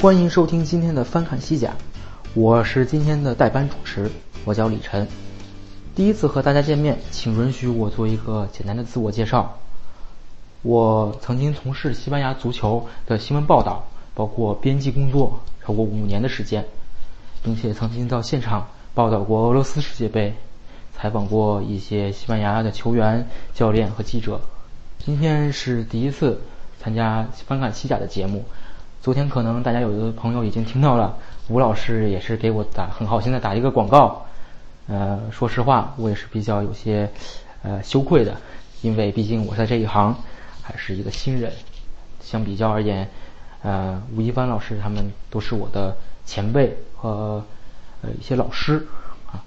欢迎收听今天的翻看西甲，我是今天的代班主持，我叫李晨。第一次和大家见面，请允许我做一个简单的自我介绍。我曾经从事西班牙足球的新闻报道，包括编辑工作超过五年的时间，并且曾经到现场报道过俄罗斯世界杯，采访过一些西班牙的球员、教练和记者。今天是第一次参加翻看西甲的节目。昨天可能大家有的朋友已经听到了，吴老师也是给我打很好心的打一个广告。呃，说实话，我也是比较有些呃羞愧的，因为毕竟我在这一行还是一个新人。相比较而言，呃，吴一帆老师他们都是我的前辈和呃一些老师啊。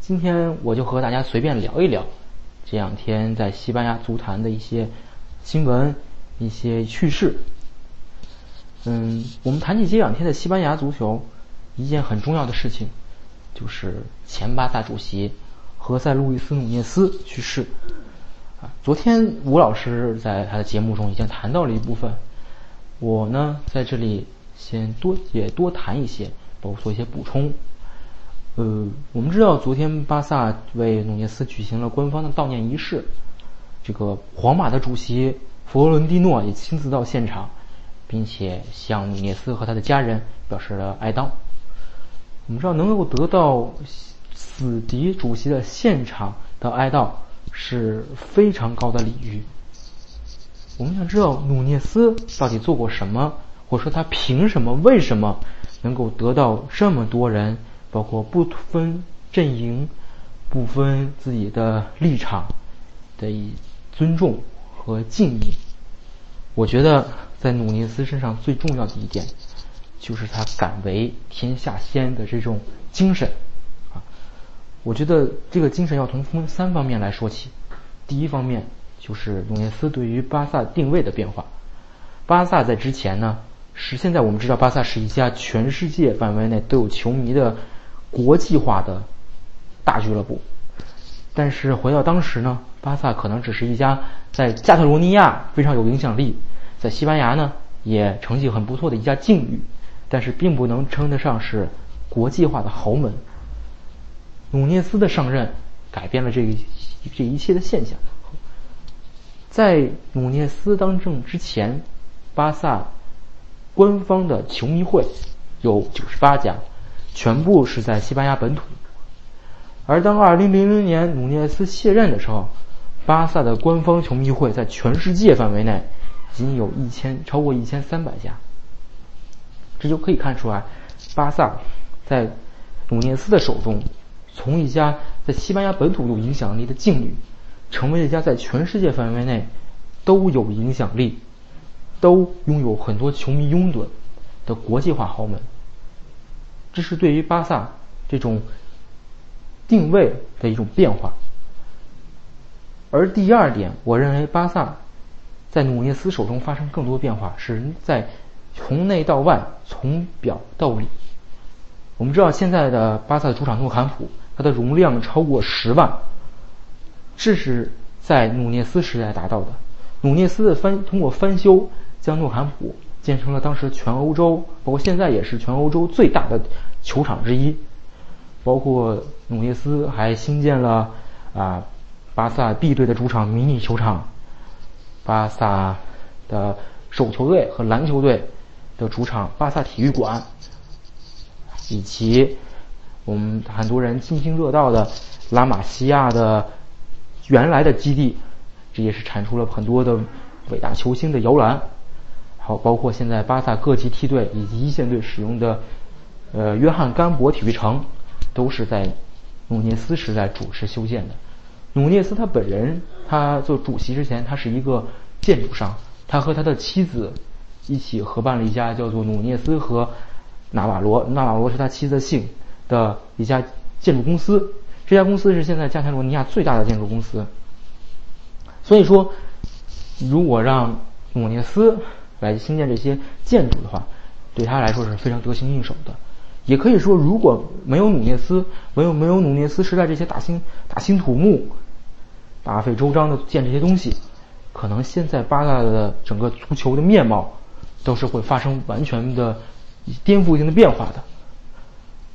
今天我就和大家随便聊一聊这两天在西班牙足坛的一些新闻、一些趣事。嗯，我们谈起这两天的西班牙足球，一件很重要的事情，就是前巴萨主席何塞·路易斯·努涅斯去世。啊，昨天吴老师在他的节目中已经谈到了一部分，我呢在这里先多也多谈一些，包括做一些补充。呃，我们知道昨天巴萨为努涅斯举行了官方的悼念仪式，这个皇马的主席弗洛伦蒂诺也亲自到现场。并且向努涅斯和他的家人表示了哀悼。我们知道，能够得到死敌主席的现场的哀悼是非常高的礼遇。我们想知道努涅斯到底做过什么，或者说他凭什么、为什么能够得到这么多人，包括不分阵营、不分自己的立场的以尊重和敬意？我觉得。在努涅斯身上最重要的一点，就是他敢为天下先的这种精神，啊，我觉得这个精神要从分三方面来说起。第一方面就是努涅斯对于巴萨定位的变化。巴萨在之前呢，是现在我们知道巴萨是一家全世界范围内都有球迷的国际化的大俱乐部，但是回到当时呢，巴萨可能只是一家在加泰罗尼亚非常有影响力。在西班牙呢，也成绩很不错的一家境遇，但是并不能称得上是国际化的豪门。努涅斯的上任改变了这个这一切的现象。在努涅斯当政之前，巴萨官方的球迷会有九十八家，全部是在西班牙本土。而当二零零零年努涅斯卸任的时候，巴萨的官方球迷会在全世界范围内。仅有一千超过一千三百家，这就可以看出来，巴萨在努涅斯的手中，从一家在西班牙本土有影响力的劲旅，成为一家在全世界范围内都有影响力、都拥有很多球迷拥趸的国际化豪门。这是对于巴萨这种定位的一种变化。而第二点，我认为巴萨。在努涅斯手中发生更多变化，是在从内到外，从表到里。我们知道现在的巴萨的主场诺坎普，它的容量超过十万，这是在努涅斯时代达到的。努涅斯的翻通过翻修，将诺坎普建成了当时全欧洲，包括现在也是全欧洲最大的球场之一。包括努涅斯还新建了啊，巴萨 B 队的主场迷你球场。巴萨的手球队和篮球队的主场巴萨体育馆，以及我们很多人津津乐道的拉玛西亚的原来的基地，这也是产出了很多的伟大球星的摇篮。好，包括现在巴萨各级梯队以及一线队使用的呃约翰甘博体育城，都是在努涅斯时代主持修建的。努涅斯他本人，他做主席之前，他是一个建筑商。他和他的妻子一起合办了一家叫做努涅斯和纳瓦罗，纳瓦罗是他妻子的姓的一家建筑公司。这家公司是现在加泰罗尼亚最大的建筑公司。所以说，如果让努涅斯来兴建这些建筑的话，对他来说是非常得心应手的。也可以说，如果没有努涅斯，没有没有努涅斯时代这些大兴大兴土木、大费周章的建这些东西，可能现在巴萨的整个足球的面貌都是会发生完全的颠覆性的变化的。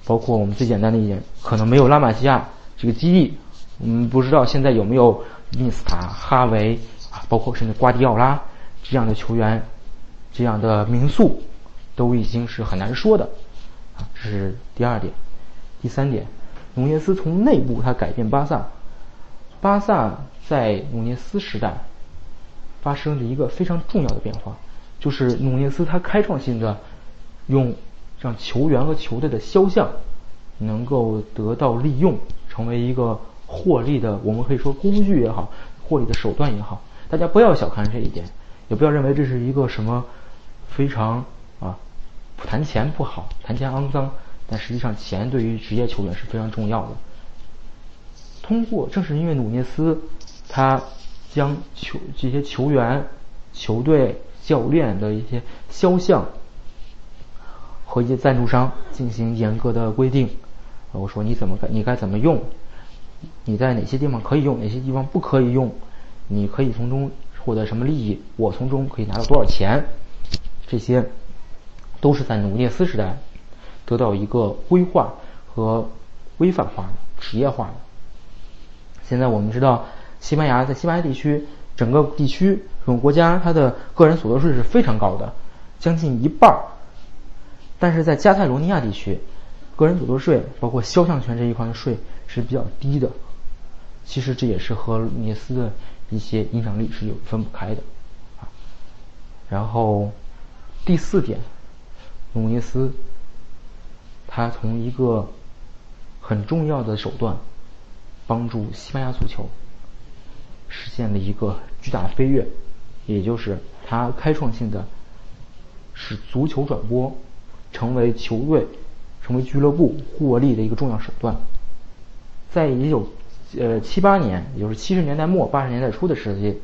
包括我们最简单的一点，可能没有拉玛西亚这个基地，我们不知道现在有没有伊涅斯塔、哈维啊，包括甚至瓜迪奥拉这样的球员，这样的名宿，都已经是很难说的这是第二点，第三点，努涅斯从内部他改变巴萨，巴萨在努涅斯时代发生了一个非常重要的变化，就是努涅斯他开创性的用。让球员和球队的肖像能够得到利用，成为一个获利的，我们可以说工具也好，获利的手段也好。大家不要小看这一点，也不要认为这是一个什么非常，谈钱不好，谈钱肮脏。但实际上，钱对于职业球员是非常重要的。通过正是因为努涅斯，他将球这些球员、球队、教练的一些肖像。和一些赞助商进行严格的规定，我说你怎么该你该怎么用，你在哪些地方可以用，哪些地方不可以用，你可以从中获得什么利益，我从中可以拿到多少钱，这些都是在努涅斯时代得到一个规划和规范化的职业化的。现在我们知道，西班牙在西班牙地区整个地区整个国家，它的个人所得税是非常高的，将近一半儿。但是在加泰罗尼亚地区，个人所得税包括肖像权这一块的税是比较低的。其实这也是和努涅斯的一些影响力是有分不开的啊。然后第四点，努涅斯他从一个很重要的手段帮助西班牙足球实现了一个巨大的飞跃，也就是他开创性的使足球转播。成为球队、成为俱乐部获利的一个重要手段。在一九呃七八年，也就是七十年代末八十年代初的时期，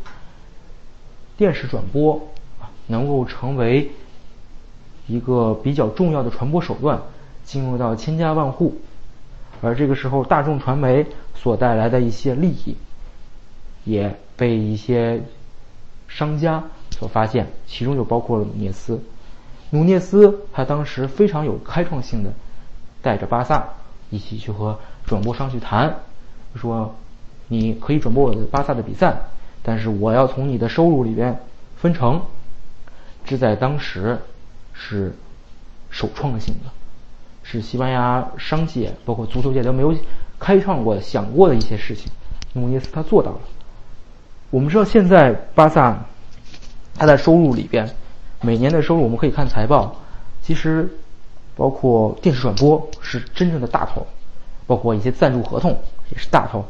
电视转播啊能够成为一个比较重要的传播手段，进入到千家万户。而这个时候，大众传媒所带来的一些利益，也被一些商家所发现，其中就包括了努涅斯。努涅斯他当时非常有开创性的，带着巴萨一起去和转播商去谈，说你可以转播我的巴萨的比赛，但是我要从你的收入里边分成，这在当时是首创性的，是西班牙商界包括足球界都没有开创过、想过的一些事情。努涅斯他做到了。我们知道现在巴萨他在收入里边。每年的收入我们可以看财报，其实包括电视转播是真正的大头，包括一些赞助合同也是大头，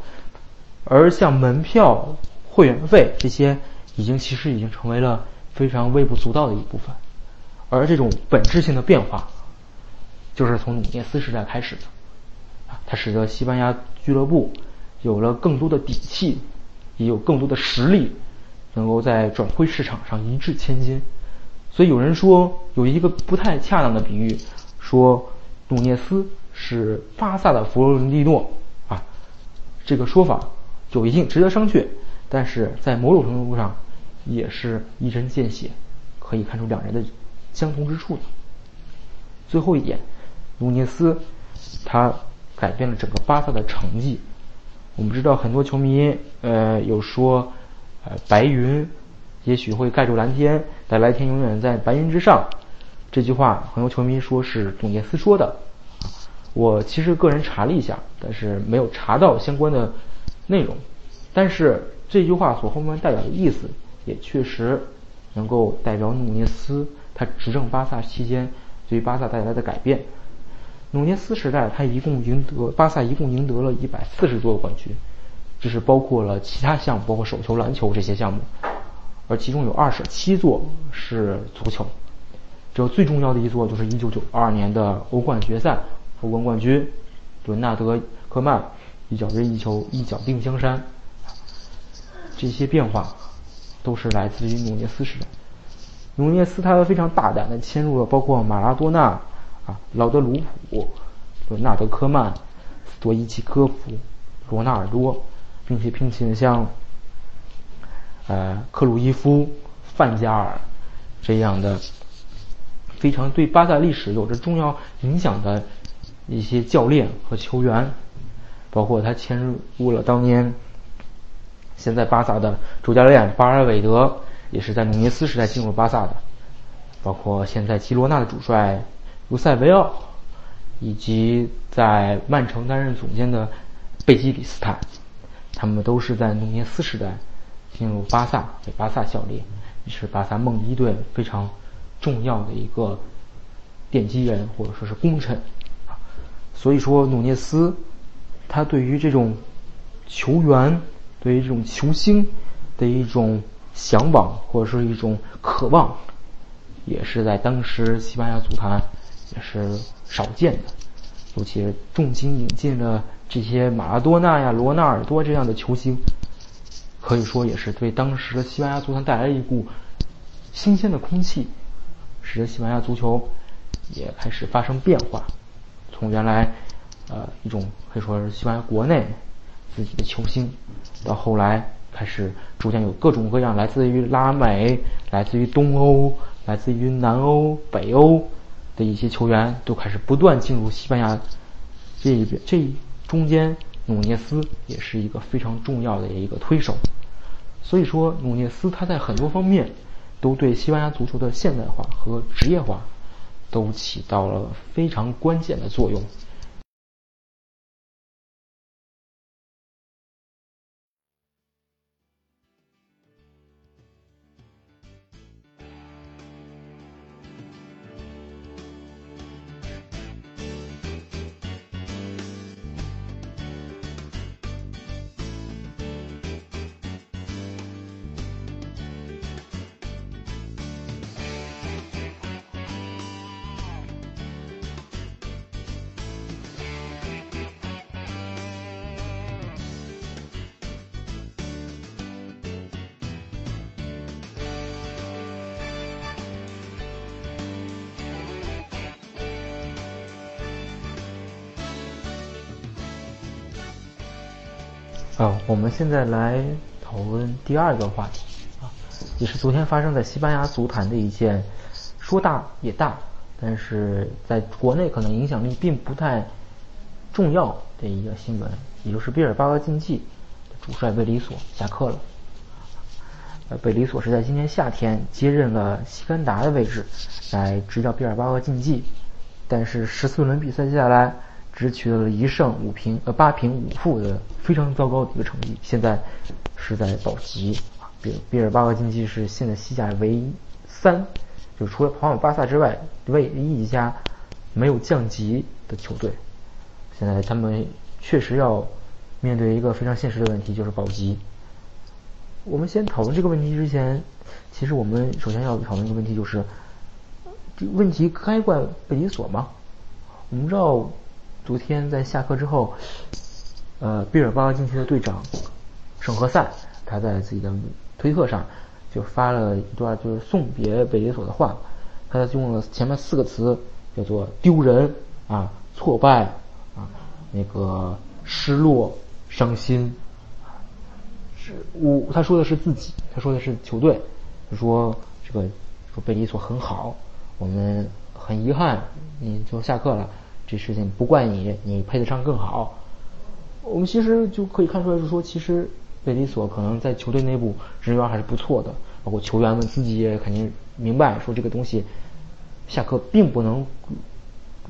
而像门票、会员费这些，已经其实已经成为了非常微不足道的一部分。而这种本质性的变化，就是从努涅斯时代开始的，啊，它使得西班牙俱乐部有了更多的底气，也有更多的实力，能够在转会市场上一掷千金。所以有人说有一个不太恰当的比喻，说努涅斯是巴萨的弗洛伦蒂诺啊，这个说法有一定值得商榷，但是在某种程度上也是一针见血，可以看出两人的相同之处的。最后一点，努涅斯他改变了整个巴萨的成绩。我们知道很多球迷呃有说呃白云。也许会盖住蓝天，但蓝天永远在白云之上。这句话很多球迷说是努涅斯说的，我其实个人查了一下，但是没有查到相关的内容。但是这句话所后面代表的意思，也确实能够代表努涅斯他执政巴萨期间对于巴萨带来的改变。努涅斯时代，他一共赢得巴萨一共赢得了一百四十多个冠军，这是包括了其他项目，包括手球、篮球这些项目。而其中有二十七座是足球，这最重要的一座就是1992年的欧冠决赛，欧冠冠军伦纳德·科曼一脚任意球一脚定江山。这些变化都是来自于努涅斯时代。努涅斯他非常大胆的迁入了包括马拉多纳啊、劳德鲁普、伦纳德·科曼、斯托伊奇科夫、罗纳尔多，并且聘请像呃克鲁伊夫、范加尔这样的非常对巴萨历史有着重要影响的一些教练和球员，包括他迁入了当年。现在巴萨的主教练巴尔韦德也是在努涅斯时代进入巴萨的，包括现在基罗纳的主帅卢塞维奥，以及在曼城担任总监的贝基里斯坦，他们都是在努涅斯时代进入巴萨为巴萨效力，是巴萨梦一队非常重要的一个奠基人或者说是功臣。所以说努涅斯他对于这种球员。对于这种球星的一种向往或者是一种渴望，也是在当时西班牙足坛也是少见的。尤其重金引进了这些马拉多纳呀、罗纳尔多这样的球星，可以说也是对当时的西班牙足坛带来一股新鲜的空气，使得西班牙足球也开始发生变化。从原来呃一种可以说是西班牙国内。自己的球星，到后来开始逐渐有各种各样来自于拉美、来自于东欧、来自于南欧、北欧的一些球员，都开始不断进入西班牙这一边。这中间，努涅斯也是一个非常重要的一个推手。所以说，努涅斯他在很多方面都对西班牙足球的现代化和职业化都起到了非常关键的作用。啊，我们现在来讨论第二个话题啊，也是昨天发生在西班牙足坛的一件说大也大，但是在国内可能影响力并不太重要的一个新闻，也就是毕尔巴鄂竞技主帅贝里索下课了。呃，贝里索是在今年夏天接任了西干达的位置，来执教毕尔巴鄂竞技，但是十四轮比赛下来。只取得了一胜五平呃八平五负的非常糟糕的一个成绩，现在是在保级啊。比比尔巴鄂竞技是现在西甲唯三，就除了皇马、巴萨之外，唯一一家没有降级的球队。现在他们确实要面对一个非常现实的问题，就是保级。我们先讨论这个问题之前，其实我们首先要讨论一个问题，就是这问题该怪贝里索吗？我们知道。昨天在下课之后，呃，毕尔巴鄂竞技的队长圣何塞，他在自己的推特上就发了一段就是送别贝里索的话，他用了前面四个词，叫做丢人啊、挫败啊、那个失落、伤心。是我他说的是自己，他说的是球队，他说这个说贝里索很好，我们很遗憾你就下课了。这事情不怪你，你配得上更好。我们其实就可以看出来，就是说其实贝里索可能在球队内部人缘还是不错的，包括球员们自己也肯定明白，说这个东西下课并不能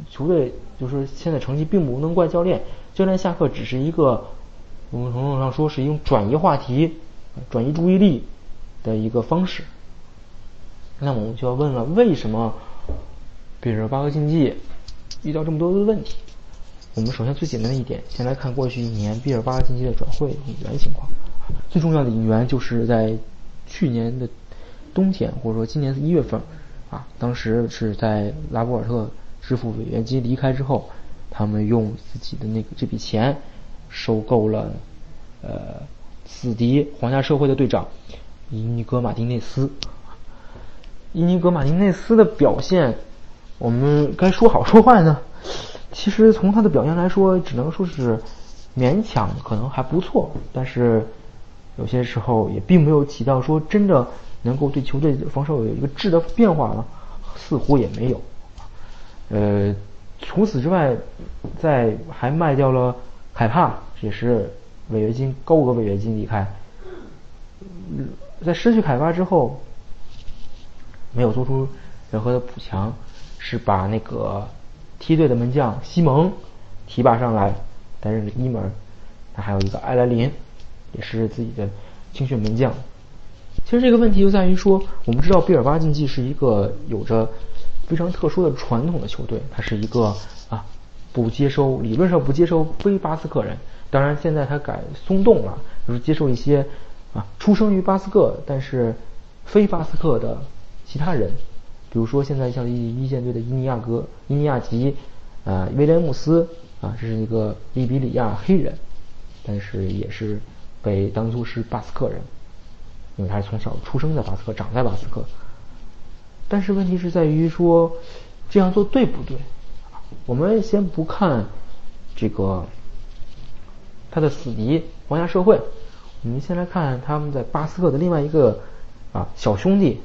球队就是现在成绩并不能怪教练，教练下课只是一个某种程度上说是一种转移话题、转移注意力的一个方式。那么我们就要问了，为什么比尔巴鄂竞技？遇到这么多的问题，我们首先最简单的一点，先来看过去一年毕尔巴鄂竞技的转会引援情况。最重要的引援就是在去年的冬天，或者说今年的一月份，啊，当时是在拉波尔特支付违约金离开之后，他们用自己的那个这笔钱收购了呃死敌皇家社会的队长伊尼格马丁内斯。伊尼格马丁内斯的表现，我们该说好说坏呢？其实从他的表现来说，只能说是勉强，可能还不错，但是有些时候也并没有起到说真的能够对球队防守有一个质的变化呢，似乎也没有。呃，除此之外，在还卖掉了凯帕，也是违约金高额违约金离开。在失去凯帕之后，没有做出任何的补强，是把那个。梯队的门将西蒙提拔上来担任了一门，他还有一个埃莱林，也是自己的青训门将。其实这个问题就在于说，我们知道毕尔巴竞技是一个有着非常特殊的传统的球队，它是一个啊不接收理论上不接收非巴斯克人，当然现在他改松动了，就是接受一些啊出生于巴斯克但是非巴斯克的其他人。比如说，现在像一一线队的伊尼亚格、伊尼亚吉，啊，威廉姆斯，啊，这是一个利比里亚黑人，但是也是被当作是巴斯克人，因为他是从小出生在巴斯克，长在巴斯克。但是问题是在于说，这样做对不对？我们先不看这个他的死敌皇家社会，我们先来看他们在巴斯克的另外一个啊小兄弟，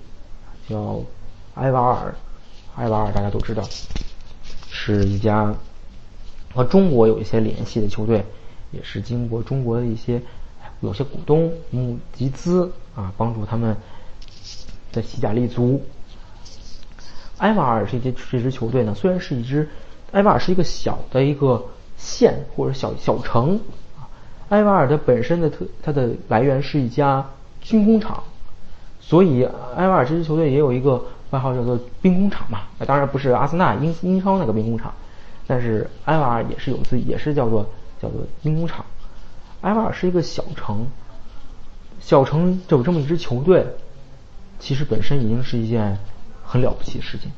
叫。埃瓦尔，埃瓦尔大家都知道，是一家和中国有一些联系的球队，也是经过中国的一些有些股东募集资啊，帮助他们在西甲立足。埃瓦尔这支这支球队呢，虽然是一支，埃瓦尔是一个小的一个县或者小小城啊，埃瓦尔的本身的特它的来源是一家军工厂，所以埃瓦尔这支球队也有一个。外号叫做兵工厂嘛，那当然不是阿森纳英英超那个兵工厂，但是埃瓦尔也是有自己，也是叫做叫做兵工厂。埃瓦尔是一个小城，小城有这么一支球队，其实本身已经是一件很了不起的事情。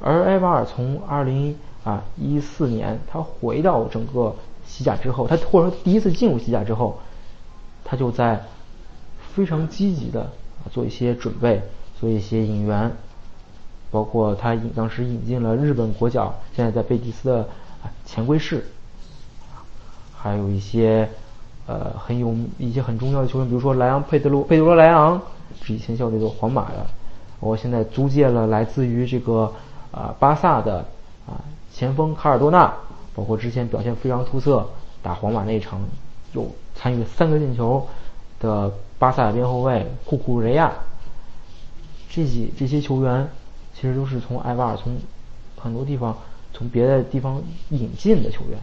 而埃瓦尔从二零啊一四年他回到整个西甲之后，他或者说第一次进入西甲之后，他就在非常积极的做一些准备。做一些引援，包括他引当时引进了日本国脚，现在在贝蒂斯的前归士，还有一些呃很有一些很重要的球员，比如说莱昂佩德罗佩德罗莱昂是以前效力过皇马的，我现在租借了来自于这个啊巴萨的啊前锋卡尔多纳，包括之前表现非常出色打皇马那场有参与三个进球的巴萨边后卫库库雷亚。这几这些球员其实都是从埃瓦尔从很多地方从别的地方引进的球员，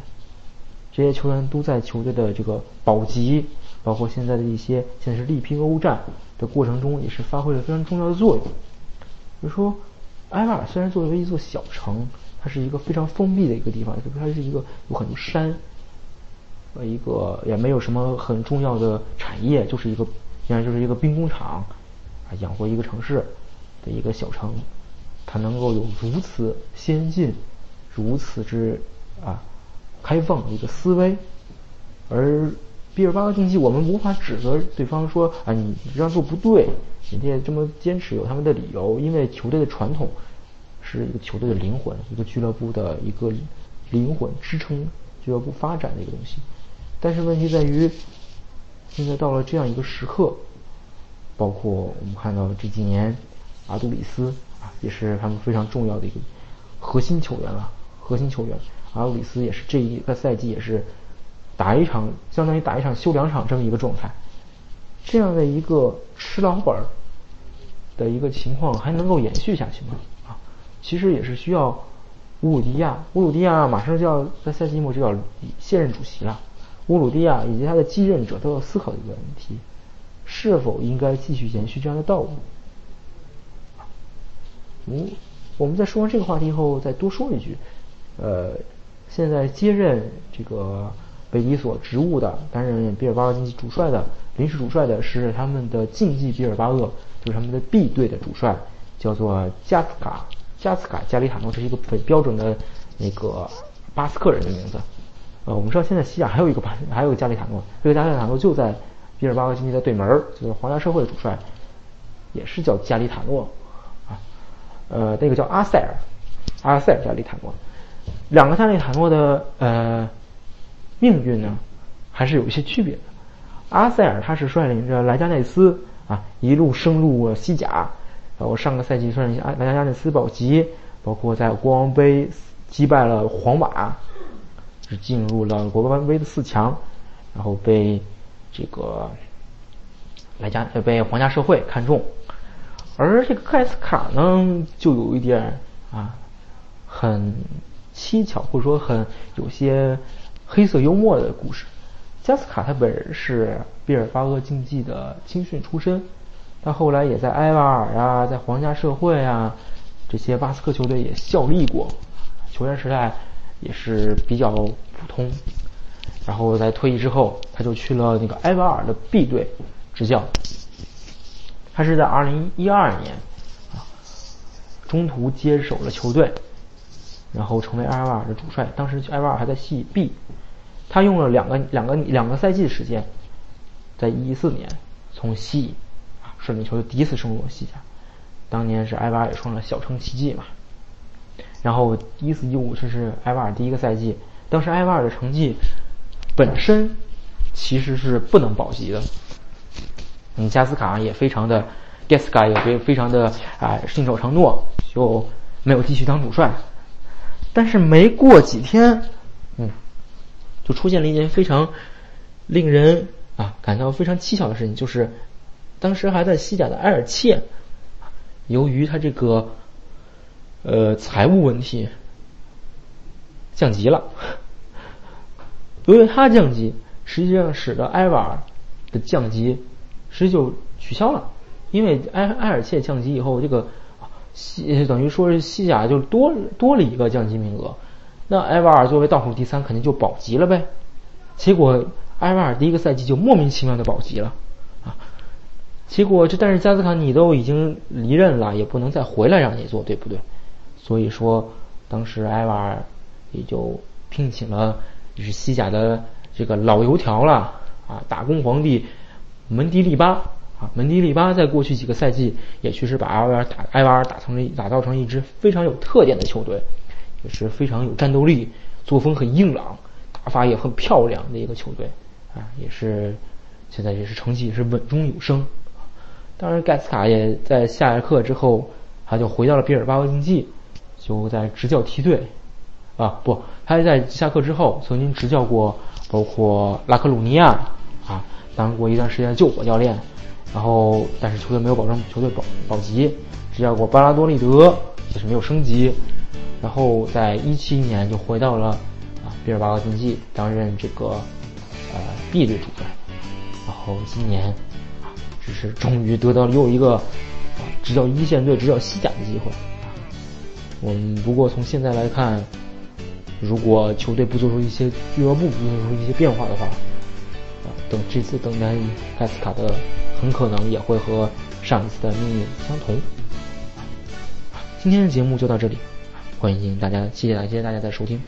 这些球员都在球队的这个保级，包括现在的一些现在是力拼欧战的过程中，也是发挥了非常重要的作用。比如说，埃瓦尔虽然作为一座小城，它是一个非常封闭的一个地方，它是一个有很多山，呃，一个也没有什么很重要的产业，就是一个竟然就是一个兵工厂，养活一个城市。的一个小城，它能够有如此先进、如此之啊开放的一个思维，而毕尔巴鄂竞技，我们无法指责对方说啊，你这样做不对，人家这么坚持有他们的理由，因为球队的传统是一个球队的灵魂，一个俱乐部的一个灵魂支撑俱乐部发展的一个东西。但是问题在于，现在到了这样一个时刻，包括我们看到这几年。阿杜里斯啊，也是他们非常重要的一个核心球员了。核心球员阿杜里斯也是这一个赛季也是打一场，相当于打一场休两场这么一个状态。这样的一个吃老本儿的一个情况还能够延续下去吗？啊，其实也是需要乌鲁迪亚。乌鲁迪亚马上就要在赛季末就要卸任主席了。乌鲁迪亚以及他的继任者都要思考一个问题：是否应该继续延续这样的道路？嗯，我们在说完这个话题后，再多说一句，呃，现在接任这个北迪索职务的，担任比尔巴鄂竞技主帅的临时主帅的是他们的竞技比尔巴鄂，就是他们的 B 队的主帅，叫做加斯卡加斯卡加里塔诺，这是一个很标准的那个巴斯克人的名字。呃，我们知道现在西亚还有一个巴，还有个加里塔诺，这个加里塔诺就在比尔巴鄂竞技的对门儿就是皇家社会的主帅，也是叫加里塔诺啊。呃，那个叫阿塞尔，阿塞尔加里塔诺，两个加里塔诺的呃命运呢，还是有一些区别的。阿塞尔他是率领着莱加内斯啊一路升入西甲，然后上个赛季率领莱加内斯保级，包括在国王杯击败了皇马，是进入了国王杯的四强，然后被这个来加被皇家社会看中，而这个盖斯卡呢就有一点啊很蹊跷，或者说很有些黑色幽默的故事。加斯卡他本人是毕尔巴鄂竞技的青训出身，他后来也在埃瓦尔啊，在皇家社会啊这些巴斯克球队也效力过，球员时代也是比较普通。然后在退役之后，他就去了那个埃瓦尔的 B 队执教。他是在2012年啊中途接手了球队，然后成为埃瓦尔的主帅。当时埃瓦尔还在系 B。他用了两个两个两个赛季的时间，在一四年从西乙啊率领球队第一次升入西甲，当年是埃瓦尔也创了小城奇迹嘛。然后一四一五这是埃瓦尔第一个赛季，当时埃瓦尔的成绩本身其实是不能保级的。嗯，加斯卡也非常的，加斯卡也非非常的啊信守承诺，就没有继续当主帅。但是没过几天，嗯。就出现了一件非常令人啊感到非常蹊跷的事情，就是当时还在西甲的埃尔切，由于他这个呃财务问题降级了。由于他降级，实际上使得埃瓦尔的降级实际就取消了，因为埃埃尔切降级以后，这个西等于说是西甲就多多了一个降级名额。那埃瓦尔作为倒数第三，肯定就保级了呗。结果埃瓦尔第一个赛季就莫名其妙的保级了，啊！结果这但是加斯卡你都已经离任了，也不能再回来让你做，对不对？所以说当时埃瓦尔也就聘请了是西甲的这个老油条了啊，打工皇帝门迪利巴啊，门迪利巴在过去几个赛季也确实把埃瓦尔打埃瓦尔打成了打造成一支非常有特点的球队。也是非常有战斗力，作风很硬朗，打法也很漂亮的一个球队啊，也是现在也是成绩也是稳中有升。当然，盖斯卡也在下课之后，他就回到了比尔巴鄂竞技，就在执教梯队啊，不，他在下课之后曾经执教过包括拉克鲁尼亚啊，当过一段时间的救火教练，然后但是球队没有保证球队保保级，执教过巴拉多利德也是没有升级。然后在一七年就回到了啊比尔巴鄂竞技担任这个呃 B 队主帅，然后今年啊只是终于得到了又一个啊执教一线队、执教西甲的机会。我们不过从现在来看，如果球队不做出一些俱乐部不做出一些变化的话，啊等这次等待盖斯卡的很可能也会和上一次的命运相同。今天的节目就到这里。欢迎大家，谢谢大家，谢谢大家的收听。